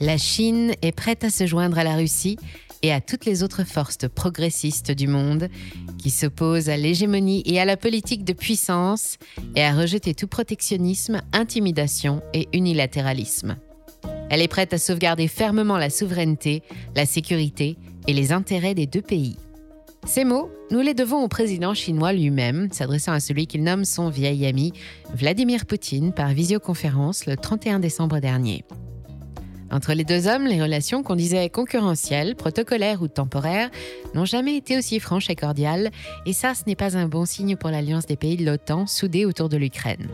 La Chine est prête à se joindre à la Russie et à toutes les autres forces progressistes du monde qui s'opposent à l'hégémonie et à la politique de puissance et à rejeter tout protectionnisme, intimidation et unilatéralisme. Elle est prête à sauvegarder fermement la souveraineté, la sécurité et les intérêts des deux pays. Ces mots, nous les devons au président chinois lui-même, s'adressant à celui qu'il nomme son vieil ami, Vladimir Poutine, par visioconférence le 31 décembre dernier. Entre les deux hommes, les relations qu'on disait concurrentielles, protocolaires ou temporaires n'ont jamais été aussi franches et cordiales, et ça, ce n'est pas un bon signe pour l'alliance des pays de l'OTAN soudés autour de l'Ukraine.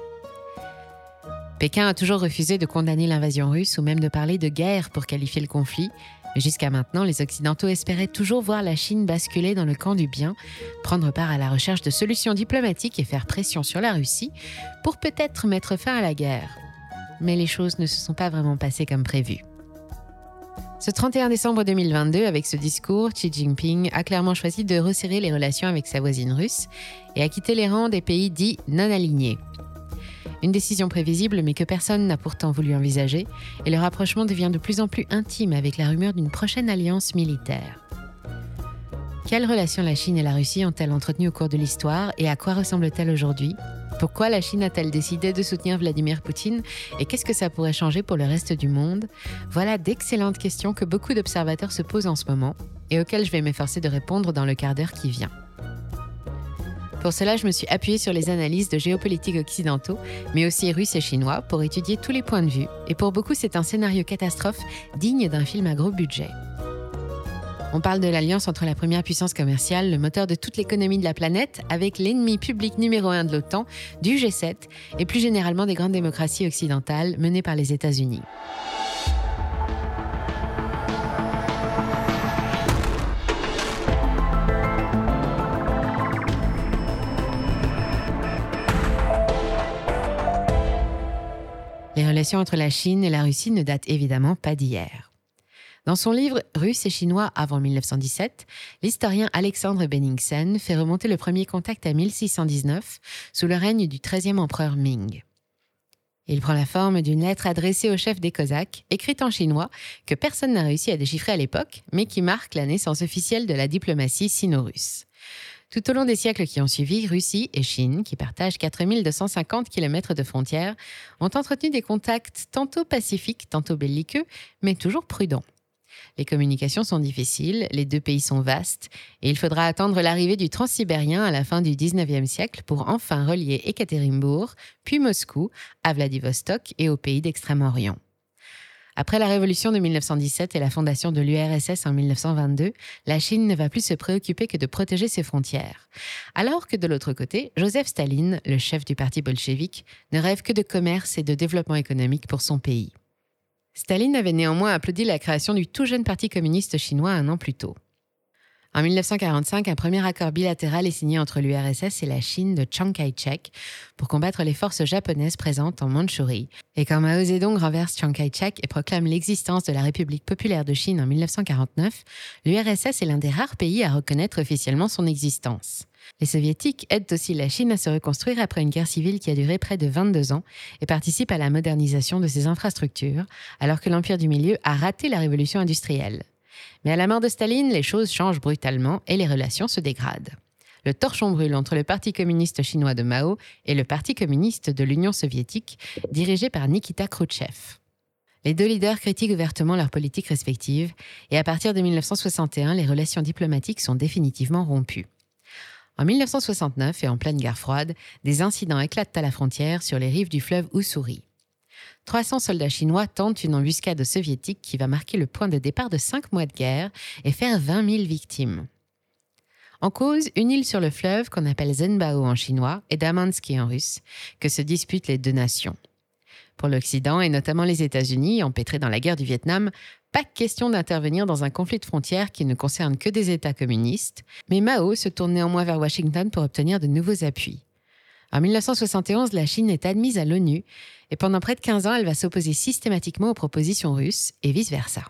Pékin a toujours refusé de condamner l'invasion russe ou même de parler de guerre pour qualifier le conflit, mais jusqu'à maintenant, les Occidentaux espéraient toujours voir la Chine basculer dans le camp du bien, prendre part à la recherche de solutions diplomatiques et faire pression sur la Russie pour peut-être mettre fin à la guerre mais les choses ne se sont pas vraiment passées comme prévu. Ce 31 décembre 2022, avec ce discours, Xi Jinping a clairement choisi de resserrer les relations avec sa voisine russe et a quitté les rangs des pays dits non alignés. Une décision prévisible mais que personne n'a pourtant voulu envisager, et le rapprochement devient de plus en plus intime avec la rumeur d'une prochaine alliance militaire. Quelles relations la Chine et la Russie ont-elles entretenues au cours de l'histoire et à quoi ressemblent-elles aujourd'hui? Pourquoi la Chine a-t-elle décidé de soutenir Vladimir Poutine et qu'est-ce que ça pourrait changer pour le reste du monde? Voilà d'excellentes questions que beaucoup d'observateurs se posent en ce moment et auxquelles je vais m'efforcer de répondre dans le quart d'heure qui vient. Pour cela, je me suis appuyée sur les analyses de géopolitique occidentaux, mais aussi russes et chinois, pour étudier tous les points de vue. Et pour beaucoup, c'est un scénario catastrophe digne d'un film à gros budget. On parle de l'alliance entre la première puissance commerciale, le moteur de toute l'économie de la planète, avec l'ennemi public numéro un de l'OTAN, du G7 et plus généralement des grandes démocraties occidentales menées par les États-Unis. Les relations entre la Chine et la Russie ne datent évidemment pas d'hier. Dans son livre Russes et Chinois avant 1917, l'historien Alexandre Benningsen fait remonter le premier contact à 1619, sous le règne du 13e empereur Ming. Il prend la forme d'une lettre adressée au chef des Cosaques, écrite en chinois, que personne n'a réussi à déchiffrer à l'époque, mais qui marque la naissance officielle de la diplomatie sino-russe. Tout au long des siècles qui ont suivi, Russie et Chine, qui partagent 4250 km de frontières, ont entretenu des contacts tantôt pacifiques, tantôt belliqueux, mais toujours prudents. Les communications sont difficiles, les deux pays sont vastes, et il faudra attendre l'arrivée du transsibérien à la fin du 19e siècle pour enfin relier Ekaterinbourg, puis Moscou, à Vladivostok et aux pays d'Extrême-Orient. Après la révolution de 1917 et la fondation de l'URSS en 1922, la Chine ne va plus se préoccuper que de protéger ses frontières. Alors que de l'autre côté, Joseph Staline, le chef du parti bolchevique, ne rêve que de commerce et de développement économique pour son pays. Staline avait néanmoins applaudi la création du tout jeune Parti communiste chinois un an plus tôt. En 1945, un premier accord bilatéral est signé entre l'URSS et la Chine de Chiang Kai-shek pour combattre les forces japonaises présentes en Mandchourie. Et quand Mao Zedong renverse Chiang Kai-shek et proclame l'existence de la République populaire de Chine en 1949, l'URSS est l'un des rares pays à reconnaître officiellement son existence. Les soviétiques aident aussi la Chine à se reconstruire après une guerre civile qui a duré près de 22 ans et participent à la modernisation de ses infrastructures, alors que l'Empire du Milieu a raté la révolution industrielle. Mais à la mort de Staline, les choses changent brutalement et les relations se dégradent. Le torchon brûle entre le Parti communiste chinois de Mao et le Parti communiste de l'Union soviétique, dirigé par Nikita Khrouchtchev. Les deux leaders critiquent ouvertement leurs politiques respectives, et à partir de 1961, les relations diplomatiques sont définitivement rompues. En 1969 et en pleine guerre froide, des incidents éclatent à la frontière sur les rives du fleuve Ussuri. 300 soldats chinois tentent une embuscade soviétique qui va marquer le point de départ de cinq mois de guerre et faire 20 000 victimes. En cause, une île sur le fleuve qu'on appelle Zenbao en chinois et Damansky en russe, que se disputent les deux nations. Pour l'Occident et notamment les États-Unis, empêtrés dans la guerre du Vietnam, pas question d'intervenir dans un conflit de frontières qui ne concerne que des États communistes, mais Mao se tourne néanmoins vers Washington pour obtenir de nouveaux appuis. En 1971, la Chine est admise à l'ONU et pendant près de 15 ans, elle va s'opposer systématiquement aux propositions russes et vice-versa.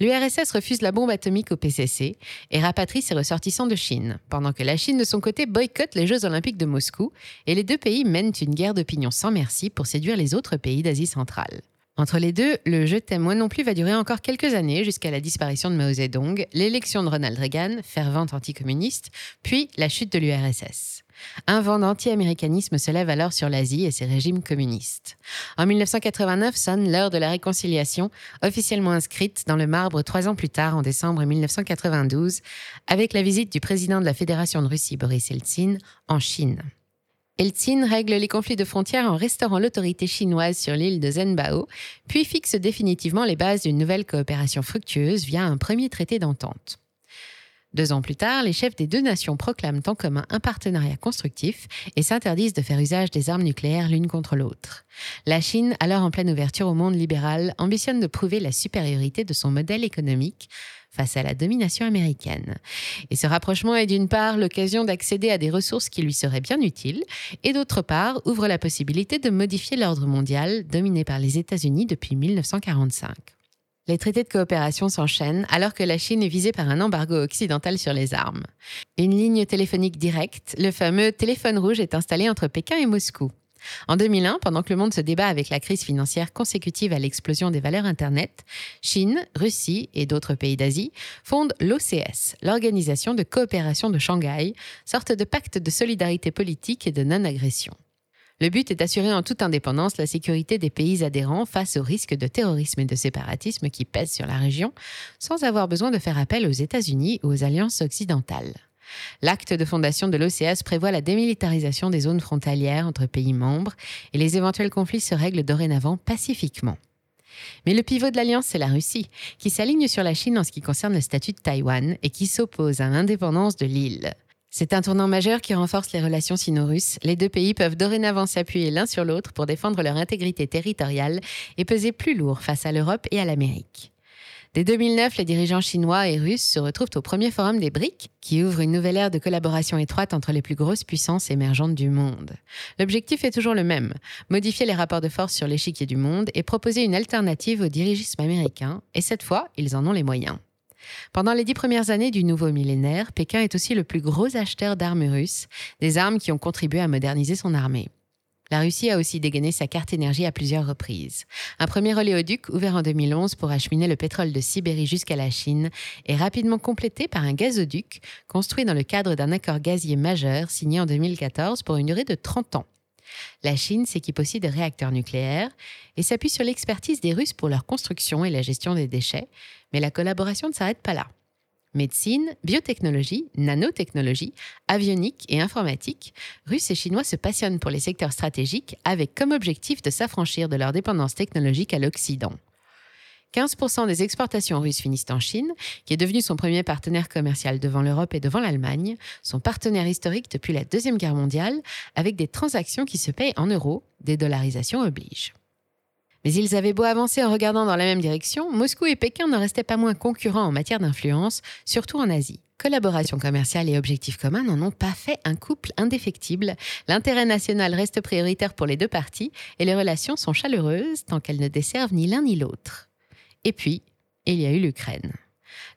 L'URSS refuse la bombe atomique au PCC et rapatrie ses ressortissants de Chine, pendant que la Chine de son côté boycotte les Jeux olympiques de Moscou et les deux pays mènent une guerre d'opinion sans merci pour séduire les autres pays d'Asie centrale. Entre les deux, le Je t'aime moi non plus va durer encore quelques années jusqu'à la disparition de Mao Zedong, l'élection de Ronald Reagan, fervent anticommuniste, puis la chute de l'URSS. Un vent d'anti-américanisme se lève alors sur l'Asie et ses régimes communistes. En 1989 sonne l'heure de la réconciliation, officiellement inscrite dans le marbre trois ans plus tard, en décembre 1992, avec la visite du président de la Fédération de Russie, Boris Eltsine, en Chine. Eltsine règle les conflits de frontières en restaurant l'autorité chinoise sur l'île de Zhenbao, puis fixe définitivement les bases d'une nouvelle coopération fructueuse via un premier traité d'entente. Deux ans plus tard, les chefs des deux nations proclament en commun un partenariat constructif et s'interdisent de faire usage des armes nucléaires l'une contre l'autre. La Chine, alors en pleine ouverture au monde libéral, ambitionne de prouver la supériorité de son modèle économique face à la domination américaine. Et ce rapprochement est d'une part l'occasion d'accéder à des ressources qui lui seraient bien utiles, et d'autre part ouvre la possibilité de modifier l'ordre mondial dominé par les États-Unis depuis 1945. Les traités de coopération s'enchaînent alors que la Chine est visée par un embargo occidental sur les armes. Une ligne téléphonique directe, le fameux téléphone rouge, est installé entre Pékin et Moscou. En 2001, pendant que le monde se débat avec la crise financière consécutive à l'explosion des valeurs Internet, Chine, Russie et d'autres pays d'Asie fondent l'OCS, l'Organisation de coopération de Shanghai, sorte de pacte de solidarité politique et de non-agression. Le but est d'assurer en toute indépendance la sécurité des pays adhérents face aux risques de terrorisme et de séparatisme qui pèsent sur la région, sans avoir besoin de faire appel aux États-Unis ou aux alliances occidentales. L'acte de fondation de l'OCS prévoit la démilitarisation des zones frontalières entre pays membres et les éventuels conflits se règlent dorénavant pacifiquement. Mais le pivot de l'alliance, c'est la Russie, qui s'aligne sur la Chine en ce qui concerne le statut de Taïwan et qui s'oppose à l'indépendance de l'île. C'est un tournant majeur qui renforce les relations sino-russes. Les deux pays peuvent dorénavant s'appuyer l'un sur l'autre pour défendre leur intégrité territoriale et peser plus lourd face à l'Europe et à l'Amérique. Dès 2009, les dirigeants chinois et russes se retrouvent au premier forum des BRIC, qui ouvre une nouvelle ère de collaboration étroite entre les plus grosses puissances émergentes du monde. L'objectif est toujours le même, modifier les rapports de force sur l'échiquier du monde et proposer une alternative au dirigisme américain, et cette fois, ils en ont les moyens. Pendant les dix premières années du nouveau millénaire, Pékin est aussi le plus gros acheteur d'armes russes, des armes qui ont contribué à moderniser son armée. La Russie a aussi dégainé sa carte énergie à plusieurs reprises. Un premier oléoduc ouvert en 2011 pour acheminer le pétrole de Sibérie jusqu'à la Chine est rapidement complété par un gazoduc construit dans le cadre d'un accord gazier majeur signé en 2014 pour une durée de 30 ans. La Chine s'équipe aussi de réacteurs nucléaires et s'appuie sur l'expertise des Russes pour leur construction et la gestion des déchets, mais la collaboration ne s'arrête pas là. Médecine, biotechnologie, nanotechnologie, avionique et informatique, Russes et Chinois se passionnent pour les secteurs stratégiques avec comme objectif de s'affranchir de leur dépendance technologique à l'Occident. 15% des exportations russes finissent en Chine, qui est devenue son premier partenaire commercial devant l'Europe et devant l'Allemagne, son partenaire historique depuis la Deuxième Guerre mondiale, avec des transactions qui se payent en euros, des dollarisations obligent. Mais ils avaient beau avancer en regardant dans la même direction, Moscou et Pékin ne restaient pas moins concurrents en matière d'influence, surtout en Asie. Collaboration commerciale et objectifs communs n'en ont pas fait un couple indéfectible. L'intérêt national reste prioritaire pour les deux parties et les relations sont chaleureuses tant qu'elles ne desservent ni l'un ni l'autre. Et puis, il y a eu l'Ukraine.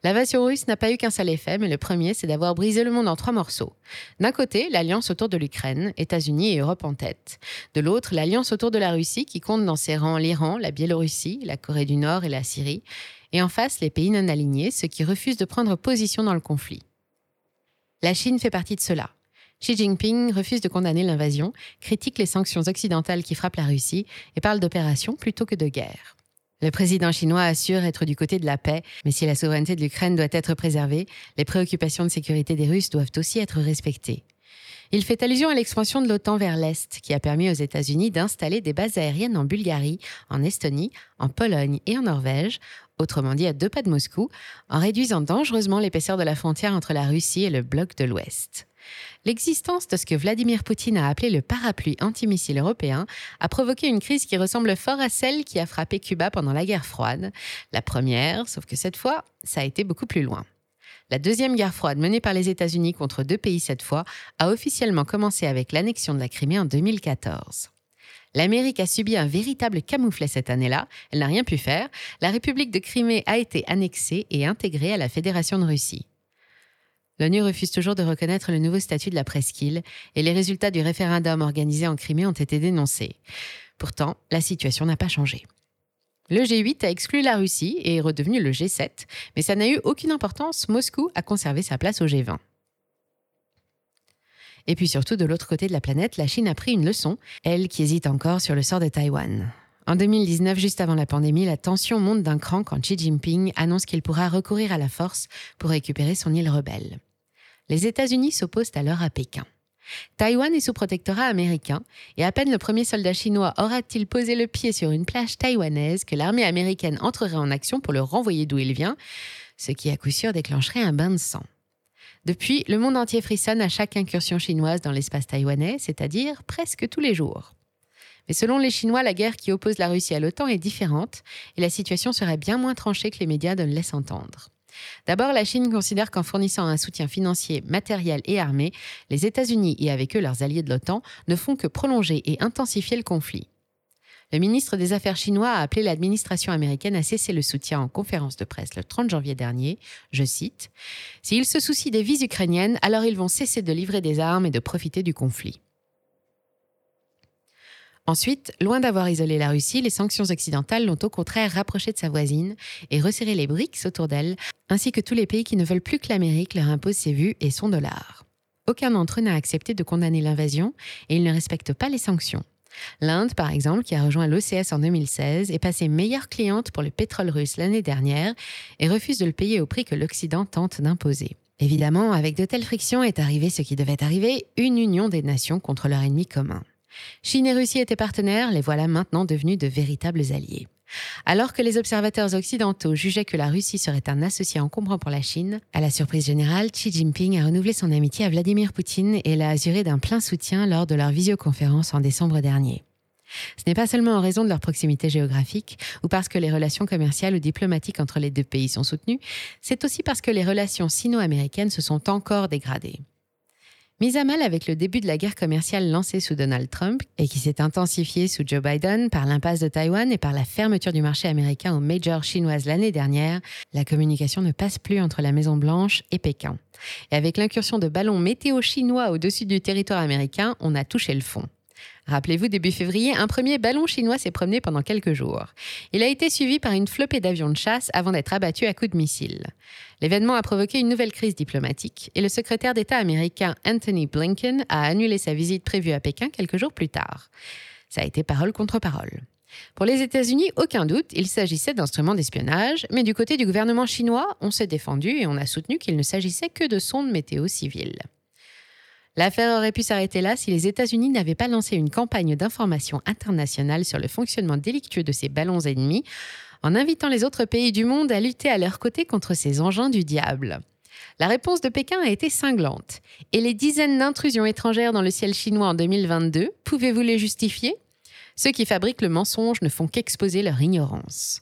L'invasion russe n'a pas eu qu'un seul effet, mais le premier, c'est d'avoir brisé le monde en trois morceaux. D'un côté, l'alliance autour de l'Ukraine, États-Unis et Europe en tête. De l'autre, l'alliance autour de la Russie, qui compte dans ses rangs l'Iran, la Biélorussie, la Corée du Nord et la Syrie. Et en face, les pays non alignés, ceux qui refusent de prendre position dans le conflit. La Chine fait partie de cela. Xi Jinping refuse de condamner l'invasion, critique les sanctions occidentales qui frappent la Russie et parle d'opération plutôt que de guerre. Le président chinois assure être du côté de la paix, mais si la souveraineté de l'Ukraine doit être préservée, les préoccupations de sécurité des Russes doivent aussi être respectées. Il fait allusion à l'expansion de l'OTAN vers l'Est, qui a permis aux États-Unis d'installer des bases aériennes en Bulgarie, en Estonie, en Pologne et en Norvège, autrement dit à deux pas de Moscou, en réduisant dangereusement l'épaisseur de la frontière entre la Russie et le bloc de l'Ouest. L'existence de ce que Vladimir Poutine a appelé le parapluie antimissile européen a provoqué une crise qui ressemble fort à celle qui a frappé Cuba pendant la guerre froide. La première, sauf que cette fois, ça a été beaucoup plus loin. La deuxième guerre froide menée par les États-Unis contre deux pays cette fois a officiellement commencé avec l'annexion de la Crimée en 2014. L'Amérique a subi un véritable camouflet cette année-là, elle n'a rien pu faire, la République de Crimée a été annexée et intégrée à la Fédération de Russie. L'ONU refuse toujours de reconnaître le nouveau statut de la presqu'île et les résultats du référendum organisé en Crimée ont été dénoncés. Pourtant, la situation n'a pas changé. Le G8 a exclu la Russie et est redevenu le G7, mais ça n'a eu aucune importance, Moscou a conservé sa place au G20. Et puis surtout, de l'autre côté de la planète, la Chine a pris une leçon, elle qui hésite encore sur le sort de Taïwan. En 2019, juste avant la pandémie, la tension monte d'un cran quand Xi Jinping annonce qu'il pourra recourir à la force pour récupérer son île rebelle. Les États-Unis s'opposent alors à Pékin. Taïwan est sous protectorat américain et à peine le premier soldat chinois aura-t-il posé le pied sur une plage taïwanaise que l'armée américaine entrerait en action pour le renvoyer d'où il vient, ce qui à coup sûr déclencherait un bain de sang. Depuis, le monde entier frissonne à chaque incursion chinoise dans l'espace taïwanais, c'est-à-dire presque tous les jours. Mais selon les Chinois, la guerre qui oppose la Russie à l'OTAN est différente et la situation serait bien moins tranchée que les médias ne le laissent entendre. D'abord, la Chine considère qu'en fournissant un soutien financier, matériel et armé, les États-Unis et avec eux leurs alliés de l'OTAN ne font que prolonger et intensifier le conflit. Le ministre des Affaires chinois a appelé l'administration américaine à cesser le soutien en conférence de presse le 30 janvier dernier. Je cite S'ils se soucient des vies ukrainiennes, alors ils vont cesser de livrer des armes et de profiter du conflit. Ensuite, loin d'avoir isolé la Russie, les sanctions occidentales l'ont au contraire rapprochée de sa voisine et resserré les BRICS autour d'elle, ainsi que tous les pays qui ne veulent plus que l'Amérique leur impose ses vues et son dollar. Aucun d'entre eux n'a accepté de condamner l'invasion et ils ne respectent pas les sanctions. L'Inde, par exemple, qui a rejoint l'OCS en 2016, est passée meilleure cliente pour le pétrole russe l'année dernière et refuse de le payer au prix que l'Occident tente d'imposer. Évidemment, avec de telles frictions est arrivé ce qui devait arriver, une union des nations contre leur ennemi commun. Chine et Russie étaient partenaires, les voilà maintenant devenus de véritables alliés. Alors que les observateurs occidentaux jugeaient que la Russie serait un associé encombrant pour la Chine, à la surprise générale, Xi Jinping a renouvelé son amitié à Vladimir Poutine et l'a assuré d'un plein soutien lors de leur visioconférence en décembre dernier. Ce n'est pas seulement en raison de leur proximité géographique ou parce que les relations commerciales ou diplomatiques entre les deux pays sont soutenues, c'est aussi parce que les relations sino-américaines se sont encore dégradées. Mise à mal avec le début de la guerre commerciale lancée sous Donald Trump et qui s'est intensifiée sous Joe Biden par l'impasse de Taïwan et par la fermeture du marché américain aux majors chinoises l'année dernière, la communication ne passe plus entre la Maison-Blanche et Pékin. Et avec l'incursion de ballons météo chinois au-dessus du territoire américain, on a touché le fond. Rappelez-vous, début février, un premier ballon chinois s'est promené pendant quelques jours. Il a été suivi par une flopée d'avions de chasse avant d'être abattu à coups de missiles. L'événement a provoqué une nouvelle crise diplomatique et le secrétaire d'État américain Anthony Blinken a annulé sa visite prévue à Pékin quelques jours plus tard. Ça a été parole contre parole. Pour les États-Unis, aucun doute, il s'agissait d'instruments d'espionnage, mais du côté du gouvernement chinois, on s'est défendu et on a soutenu qu'il ne s'agissait que de sondes météo civiles. L'affaire aurait pu s'arrêter là si les États-Unis n'avaient pas lancé une campagne d'information internationale sur le fonctionnement délictueux de ces ballons ennemis, en invitant les autres pays du monde à lutter à leur côté contre ces engins du diable. La réponse de Pékin a été cinglante. Et les dizaines d'intrusions étrangères dans le ciel chinois en 2022, pouvez-vous les justifier? Ceux qui fabriquent le mensonge ne font qu'exposer leur ignorance.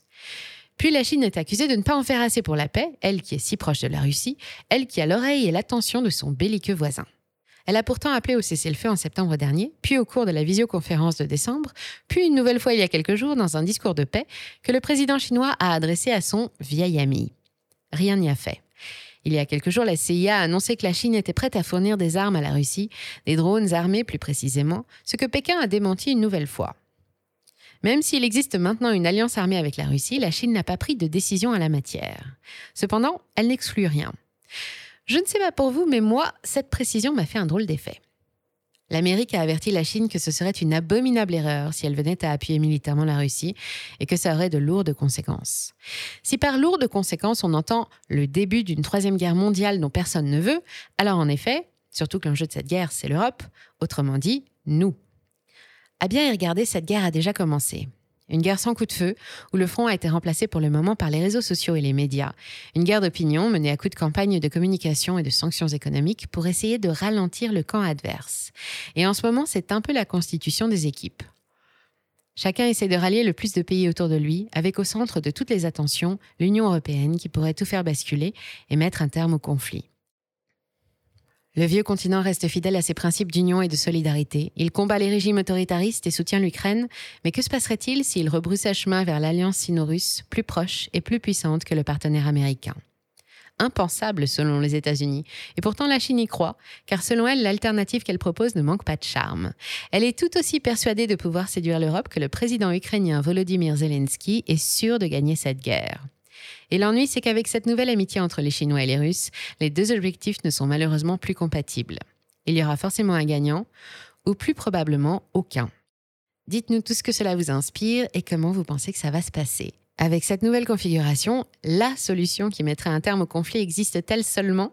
Puis la Chine est accusée de ne pas en faire assez pour la paix, elle qui est si proche de la Russie, elle qui a l'oreille et l'attention de son belliqueux voisin. Elle a pourtant appelé au cessez-le-feu en septembre dernier, puis au cours de la visioconférence de décembre, puis une nouvelle fois il y a quelques jours dans un discours de paix que le président chinois a adressé à son vieil ami. Rien n'y a fait. Il y a quelques jours, la CIA a annoncé que la Chine était prête à fournir des armes à la Russie, des drones armés plus précisément, ce que Pékin a démenti une nouvelle fois. Même s'il existe maintenant une alliance armée avec la Russie, la Chine n'a pas pris de décision à la matière. Cependant, elle n'exclut rien. Je ne sais pas pour vous, mais moi, cette précision m'a fait un drôle d'effet. L'Amérique a averti la Chine que ce serait une abominable erreur si elle venait à appuyer militairement la Russie et que ça aurait de lourdes conséquences. Si par lourdes conséquences on entend le début d'une troisième guerre mondiale dont personne ne veut, alors en effet, surtout que l'enjeu de cette guerre c'est l'Europe, autrement dit, nous. À bien y regarder, cette guerre a déjà commencé. Une guerre sans coup de feu, où le front a été remplacé pour le moment par les réseaux sociaux et les médias. Une guerre d'opinion menée à coup de campagne de communication et de sanctions économiques pour essayer de ralentir le camp adverse. Et en ce moment, c'est un peu la constitution des équipes. Chacun essaie de rallier le plus de pays autour de lui, avec au centre de toutes les attentions l'Union européenne qui pourrait tout faire basculer et mettre un terme au conflit. Le vieux continent reste fidèle à ses principes d'union et de solidarité. Il combat les régimes autoritaristes et soutient l'Ukraine, mais que se passerait-il s'il rebroussait chemin vers l'alliance sino-russe, plus proche et plus puissante que le partenaire américain? Impensable selon les États-Unis. Et pourtant, la Chine y croit, car selon elle, l'alternative qu'elle propose ne manque pas de charme. Elle est tout aussi persuadée de pouvoir séduire l'Europe que le président ukrainien Volodymyr Zelensky est sûr de gagner cette guerre. Et l'ennui, c'est qu'avec cette nouvelle amitié entre les Chinois et les Russes, les deux objectifs ne sont malheureusement plus compatibles. Il y aura forcément un gagnant, ou plus probablement aucun. Dites-nous tout ce que cela vous inspire et comment vous pensez que ça va se passer. Avec cette nouvelle configuration, la solution qui mettrait un terme au conflit existe-t-elle seulement?